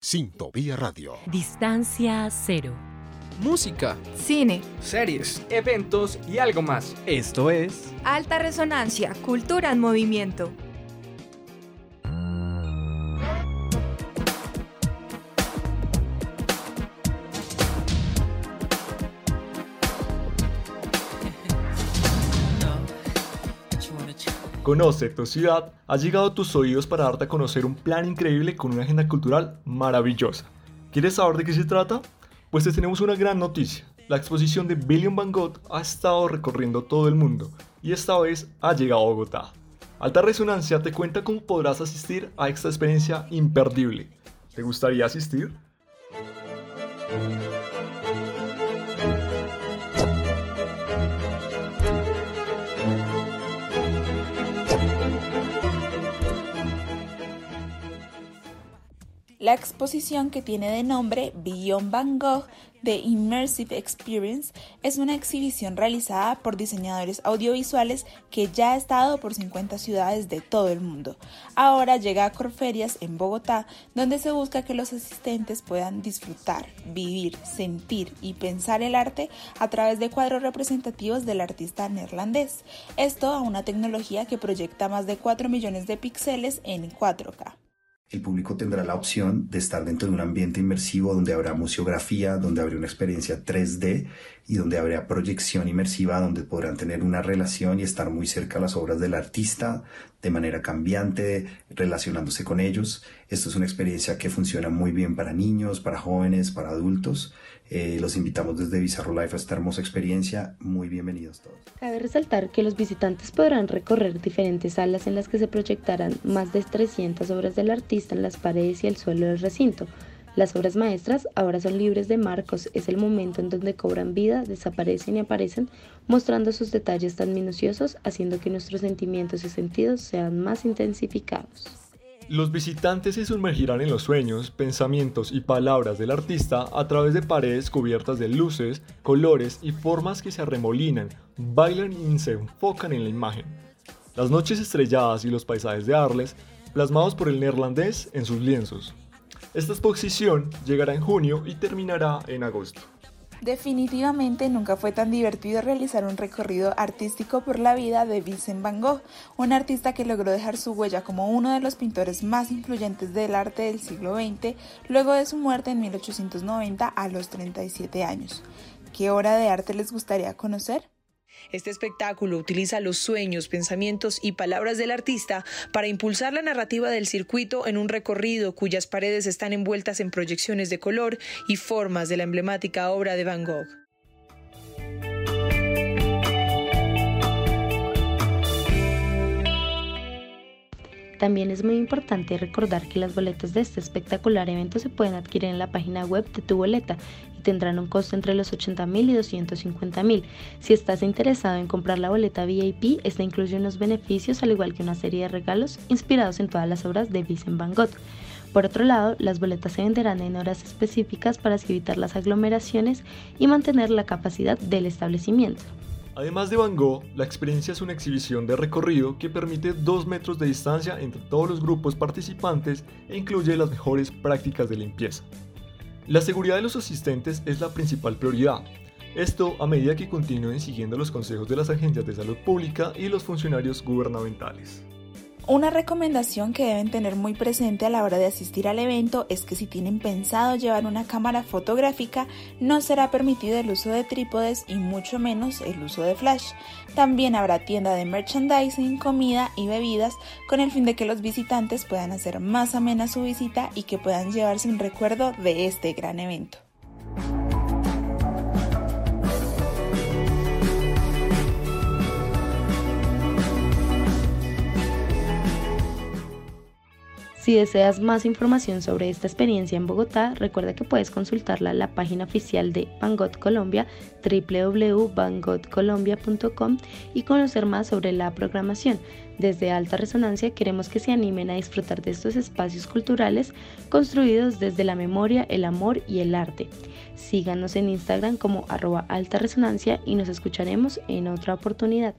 Sintopía Radio. Distancia cero. Música, cine, series, eventos y algo más. Esto es Alta Resonancia, Cultura en Movimiento. Conoce tu ciudad, ha llegado a tus oídos para darte a conocer un plan increíble con una agenda cultural maravillosa. ¿Quieres saber de qué se trata? Pues te tenemos una gran noticia. La exposición de William Van Gogh ha estado recorriendo todo el mundo y esta vez ha llegado a Bogotá. Alta Resonancia te cuenta cómo podrás asistir a esta experiencia imperdible. ¿Te gustaría asistir? La exposición que tiene de nombre Beyond Van Gogh The Immersive Experience es una exhibición realizada por diseñadores audiovisuales que ya ha estado por 50 ciudades de todo el mundo. Ahora llega a Corferias en Bogotá, donde se busca que los asistentes puedan disfrutar, vivir, sentir y pensar el arte a través de cuadros representativos del artista neerlandés. Esto a una tecnología que proyecta más de 4 millones de píxeles en 4K. El público tendrá la opción de estar dentro de un ambiente inmersivo donde habrá museografía, donde habrá una experiencia 3D y donde habrá proyección inmersiva, donde podrán tener una relación y estar muy cerca a las obras del artista de manera cambiante, relacionándose con ellos. Esto es una experiencia que funciona muy bien para niños, para jóvenes, para adultos. Eh, los invitamos desde Bizarro Life a esta hermosa experiencia. Muy bienvenidos todos. Cabe resaltar que los visitantes podrán recorrer diferentes salas en las que se proyectarán más de 300 obras del artista en las paredes y el suelo del recinto. Las obras maestras ahora son libres de marcos, es el momento en donde cobran vida, desaparecen y aparecen, mostrando sus detalles tan minuciosos, haciendo que nuestros sentimientos y sentidos sean más intensificados. Los visitantes se sumergirán en los sueños, pensamientos y palabras del artista a través de paredes cubiertas de luces, colores y formas que se arremolinan, bailan y se enfocan en la imagen. Las noches estrelladas y los paisajes de Arles, plasmados por el neerlandés en sus lienzos. Esta exposición llegará en junio y terminará en agosto. Definitivamente nunca fue tan divertido realizar un recorrido artístico por la vida de Vincent Van Gogh, un artista que logró dejar su huella como uno de los pintores más influyentes del arte del siglo XX luego de su muerte en 1890 a los 37 años. ¿Qué obra de arte les gustaría conocer? Este espectáculo utiliza los sueños, pensamientos y palabras del artista para impulsar la narrativa del circuito en un recorrido cuyas paredes están envueltas en proyecciones de color y formas de la emblemática obra de Van Gogh. También es muy importante recordar que las boletas de este espectacular evento se pueden adquirir en la página web de tu boleta y tendrán un costo entre los 80 mil y 250 mil. Si estás interesado en comprar la boleta VIP, esta incluye unos beneficios al igual que una serie de regalos inspirados en todas las obras de Vincent Van Gogh. Por otro lado, las boletas se venderán en horas específicas para evitar las aglomeraciones y mantener la capacidad del establecimiento. Además de Van Gogh, la experiencia es una exhibición de recorrido que permite 2 metros de distancia entre todos los grupos participantes e incluye las mejores prácticas de limpieza. La seguridad de los asistentes es la principal prioridad. Esto a medida que continúen siguiendo los consejos de las agencias de salud pública y los funcionarios gubernamentales. Una recomendación que deben tener muy presente a la hora de asistir al evento es que si tienen pensado llevar una cámara fotográfica, no será permitido el uso de trípodes y mucho menos el uso de flash. También habrá tienda de merchandising, comida y bebidas con el fin de que los visitantes puedan hacer más amena su visita y que puedan llevarse un recuerdo de este gran evento. Si deseas más información sobre esta experiencia en Bogotá, recuerda que puedes consultarla en la página oficial de Van Gogh Colombia, www.vangoghcolombia.com y conocer más sobre la programación. Desde Alta Resonancia queremos que se animen a disfrutar de estos espacios culturales construidos desde la memoria, el amor y el arte. Síganos en Instagram como arroba alta resonancia y nos escucharemos en otra oportunidad.